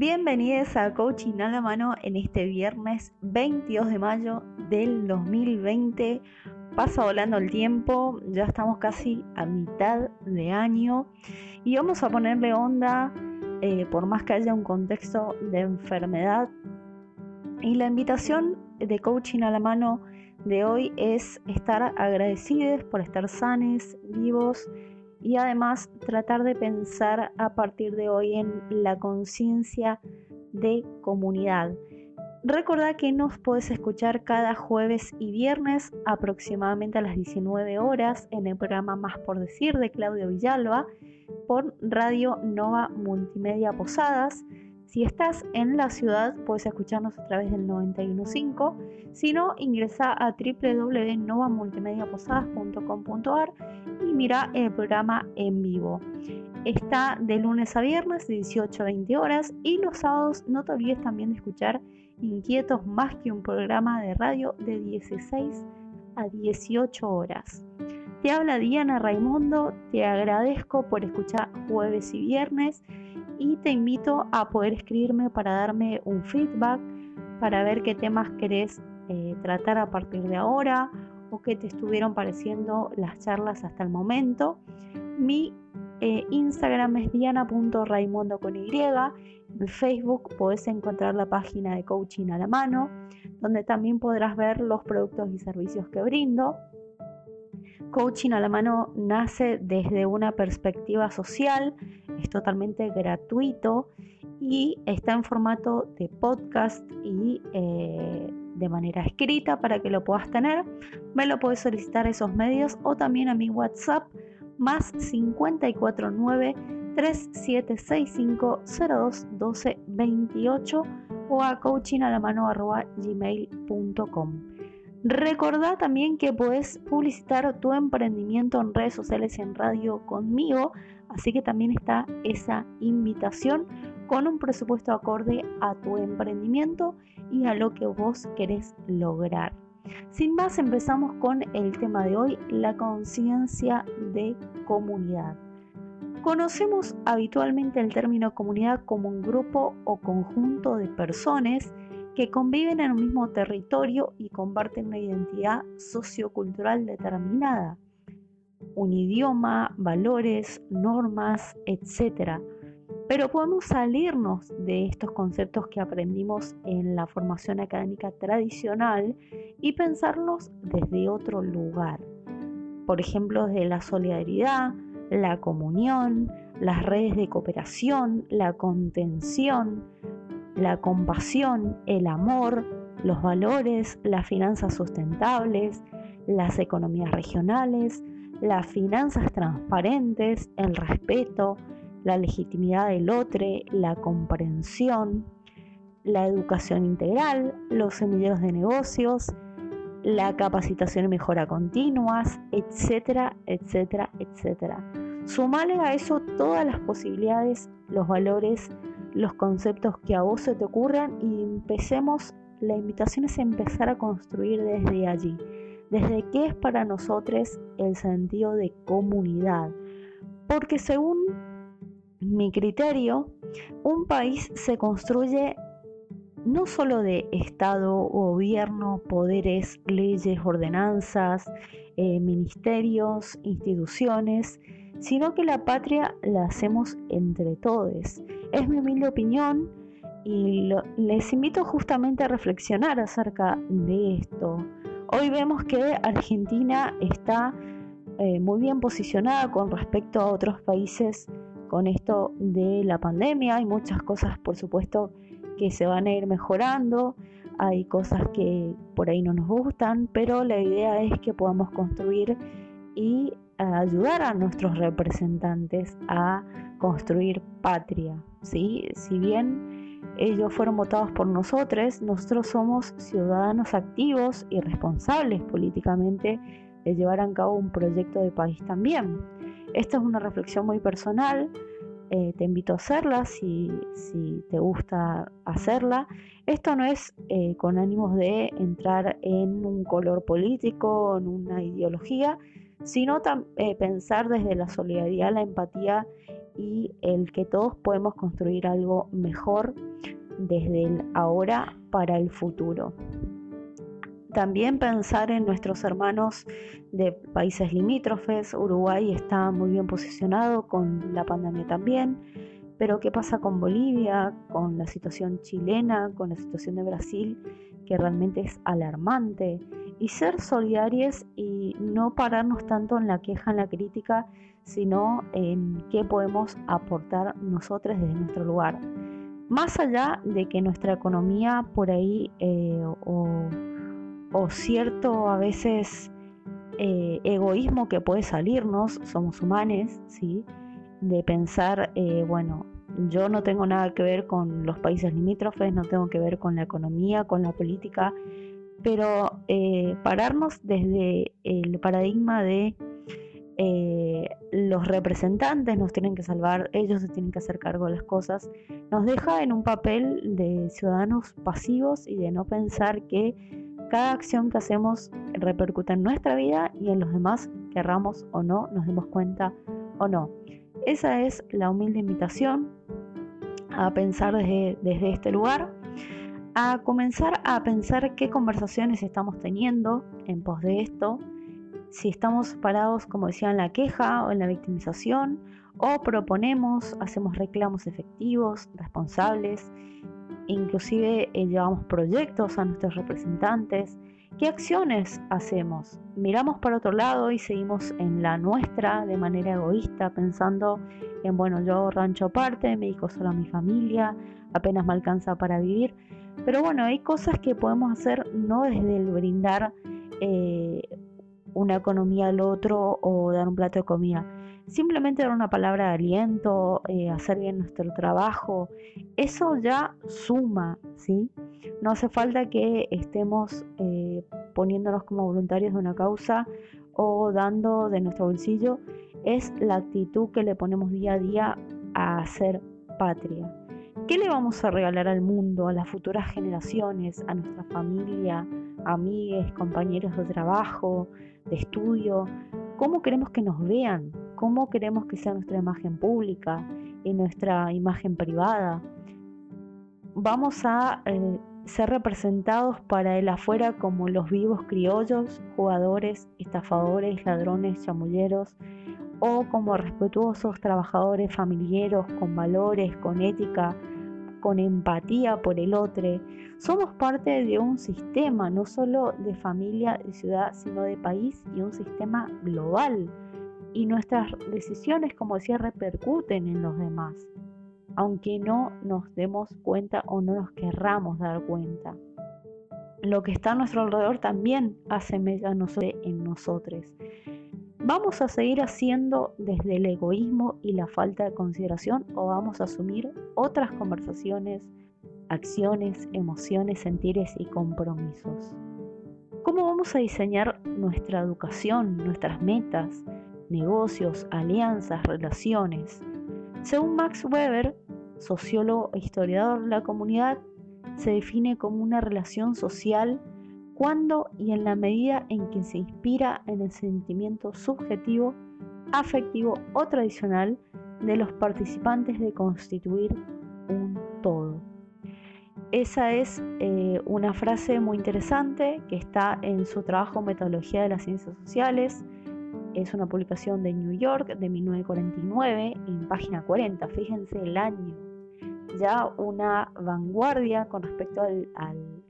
Bienvenidos a Coaching a la mano en este viernes 22 de mayo del 2020. Pasa volando el tiempo, ya estamos casi a mitad de año y vamos a ponerle onda eh, por más que haya un contexto de enfermedad. Y la invitación de Coaching a la mano de hoy es estar agradecidos por estar sanes, vivos y además tratar de pensar a partir de hoy en la conciencia de comunidad. Recordad que nos puedes escuchar cada jueves y viernes aproximadamente a las 19 horas en el programa Más por Decir de Claudio Villalba por Radio Nova Multimedia Posadas. Si estás en la ciudad, puedes escucharnos a través del 915. Si no, ingresa a www.novamultimediaposadas.com.ar y mira el programa en vivo. Está de lunes a viernes de 18 a 20 horas y los sábados no te olvides también de escuchar Inquietos más que un programa de radio de 16 a 18 horas. Te habla Diana Raimundo, te agradezco por escuchar jueves y viernes y te invito a poder escribirme para darme un feedback, para ver qué temas querés eh, tratar a partir de ahora o qué te estuvieron pareciendo las charlas hasta el momento. Mi eh, Instagram es diana.raimundo con Y. En Facebook podés encontrar la página de Coaching a la mano, donde también podrás ver los productos y servicios que brindo. Coaching a la mano nace desde una perspectiva social, es totalmente gratuito y está en formato de podcast y eh, de manera escrita para que lo puedas tener. Me lo puedes solicitar a esos medios o también a mi WhatsApp más 549 3765 02 28 o a coachingalamano.gmail.com. Recordá también que puedes publicitar tu emprendimiento en redes sociales y en radio conmigo, así que también está esa invitación con un presupuesto acorde a tu emprendimiento y a lo que vos querés lograr. Sin más, empezamos con el tema de hoy, la conciencia de comunidad. Conocemos habitualmente el término comunidad como un grupo o conjunto de personas que conviven en un mismo territorio y comparten una identidad sociocultural determinada, un idioma, valores, normas, etc. Pero podemos salirnos de estos conceptos que aprendimos en la formación académica tradicional y pensarlos desde otro lugar. Por ejemplo, desde la solidaridad, la comunión, las redes de cooperación, la contención, la compasión, el amor, los valores, las finanzas sustentables, las economías regionales, las finanzas transparentes, el respeto, la legitimidad del otro, la comprensión, la educación integral, los semilleros de negocios, la capacitación y mejora continuas, etcétera, etcétera, etcétera. Sumale a eso todas las posibilidades, los valores, los conceptos que a vos se te ocurran y empecemos, la invitación es empezar a construir desde allí, desde qué es para nosotros el sentido de comunidad. Porque según mi criterio, un país se construye no solo de Estado, gobierno, poderes, leyes, ordenanzas, eh, ministerios, instituciones, sino que la patria la hacemos entre todos. Es mi humilde opinión y les invito justamente a reflexionar acerca de esto. Hoy vemos que Argentina está eh, muy bien posicionada con respecto a otros países con esto de la pandemia. Hay muchas cosas, por supuesto, que se van a ir mejorando. Hay cosas que por ahí no nos gustan, pero la idea es que podamos construir y ayudar a nuestros representantes a construir patria. ¿sí? Si bien ellos fueron votados por nosotros, nosotros somos ciudadanos activos y responsables políticamente de llevar a cabo un proyecto de país también. Esta es una reflexión muy personal, eh, te invito a hacerla si, te gusta hacerla. Esto no es eh, con ánimos de entrar en un color político, en una ideología, sino eh, pensar desde la solidaridad, la empatía y el que todos podemos construir algo mejor desde el ahora para el futuro. También pensar en nuestros hermanos de países limítrofes. Uruguay está muy bien posicionado con la pandemia también. Pero ¿qué pasa con Bolivia, con la situación chilena, con la situación de Brasil, que realmente es alarmante? Y ser solidarios y no pararnos tanto en la queja, en la crítica, sino en qué podemos aportar nosotros desde nuestro lugar. Más allá de que nuestra economía por ahí eh, o o cierto a veces eh, egoísmo que puede salirnos, somos humanos, ¿sí? de pensar, eh, bueno, yo no tengo nada que ver con los países limítrofes, no tengo que ver con la economía, con la política, pero eh, pararnos desde el paradigma de los representantes nos tienen que salvar, ellos se tienen que hacer cargo de las cosas, nos deja en un papel de ciudadanos pasivos y de no pensar que cada acción que hacemos repercute en nuestra vida y en los demás, querramos o no, nos demos cuenta o no. Esa es la humilde invitación a pensar desde, desde este lugar, a comenzar a pensar qué conversaciones estamos teniendo en pos de esto, si estamos parados, como decía, en la queja o en la victimización, o proponemos, hacemos reclamos efectivos, responsables, inclusive eh, llevamos proyectos a nuestros representantes. ¿Qué acciones hacemos? Miramos para otro lado y seguimos en la nuestra de manera egoísta, pensando en, bueno, yo rancho aparte, me dedico solo a mi familia, apenas me alcanza para vivir. Pero bueno, hay cosas que podemos hacer no desde el brindar eh, una economía al otro o dar un plato de comida, simplemente dar una palabra de aliento, eh, hacer bien nuestro trabajo, eso ya suma, ¿sí? No hace falta que estemos eh, poniéndonos como voluntarios de una causa o dando de nuestro bolsillo, es la actitud que le ponemos día a día a hacer patria. ¿Qué le vamos a regalar al mundo, a las futuras generaciones, a nuestra familia, amigues, compañeros de trabajo, de estudio? ¿Cómo queremos que nos vean? cómo queremos que sea nuestra imagen pública y nuestra imagen privada. Vamos a eh, ser representados para el afuera como los vivos criollos, jugadores, estafadores, ladrones, chamulleros, o como respetuosos trabajadores familiares con valores, con ética, con empatía por el otro. Somos parte de un sistema, no solo de familia y ciudad, sino de país y un sistema global y nuestras decisiones, como decía, repercuten en los demás, aunque no nos demos cuenta o no nos querramos dar cuenta. Lo que está a nuestro alrededor también hace en nosotros. ¿Vamos a seguir haciendo desde el egoísmo y la falta de consideración o vamos a asumir otras conversaciones, acciones, emociones, sentires y compromisos? ¿Cómo vamos a diseñar nuestra educación, nuestras metas, negocios, alianzas, relaciones. Según Max Weber, sociólogo e historiador de la comunidad, se define como una relación social cuando y en la medida en que se inspira en el sentimiento subjetivo, afectivo o tradicional de los participantes de constituir un todo. Esa es eh, una frase muy interesante que está en su trabajo Metodología de las Ciencias Sociales, es una publicación de New York de 1949 en página 40. Fíjense el año. Ya una vanguardia con respecto al,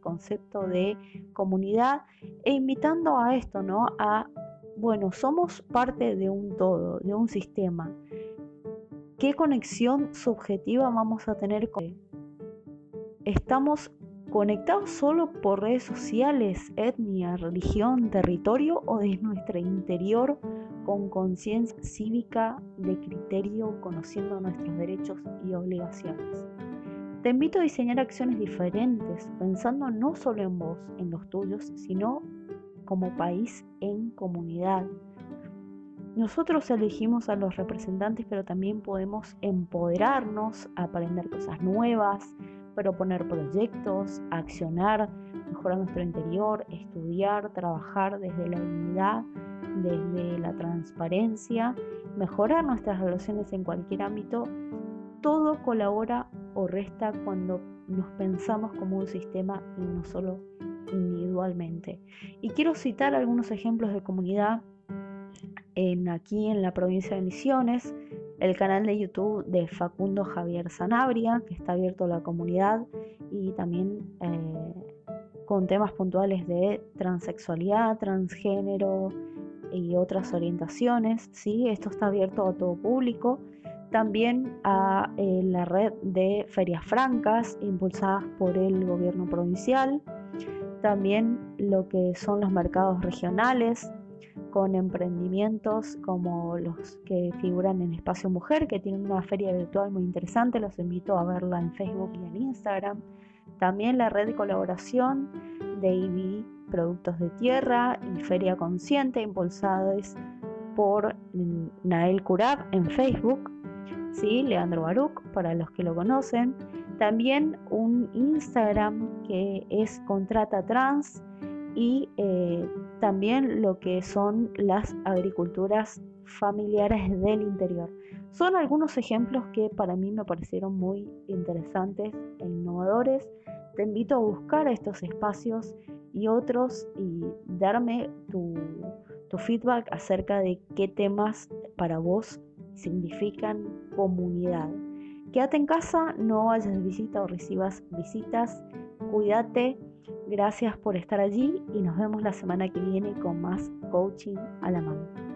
concepto de comunidad e invitando a esto, ¿no? A, bueno, somos parte de un todo, de un sistema. ¿Qué conexión subjetiva vamos a tener con ¿Estamos conectados solo por redes sociales, etnia, religión, territorio o desde nuestro interior con conciencia cívica de criterio, conociendo nuestros derechos y obligaciones. Te invito a diseñar acciones diferentes, pensando no solo en vos, en los tuyos, sino como país en comunidad. Nosotros elegimos a los representantes, pero también podemos empoderarnos, aprender cosas nuevas, proponer proyectos, accionar, mejorar nuestro interior, estudiar, trabajar desde la dignidad, desde la transparencia, mejorar nuestras relaciones en cualquier ámbito, todo colabora o resta cuando nos pensamos como un sistema y no solo individualmente. Y quiero citar algunos ejemplos de comunidad en, aquí en la provincia de Misiones, el canal de YouTube de Facundo Javier Sanabria, que está abierto a la comunidad y también eh, con temas puntuales de transexualidad, transgénero y otras orientaciones. ¿sí? Esto está abierto a todo público. También a eh, la red de ferias francas impulsadas por el gobierno provincial. También lo que son los mercados regionales con emprendimientos como los que figuran en Espacio Mujer, que tienen una feria virtual muy interesante, los invito a verla en Facebook y en Instagram. También la red de colaboración de IBI Productos de Tierra y Feria Consciente, impulsadas por Nael Curab en Facebook, ¿sí? Leandro Baruch, para los que lo conocen. También un Instagram que es Contrata Trans, y eh, también lo que son las agriculturas familiares del interior. Son algunos ejemplos que para mí me parecieron muy interesantes e innovadores. Te invito a buscar estos espacios y otros y darme tu, tu feedback acerca de qué temas para vos significan comunidad. Quédate en casa, no vayas de visita o recibas visitas, cuídate Gracias por estar allí y nos vemos la semana que viene con más coaching a la mano.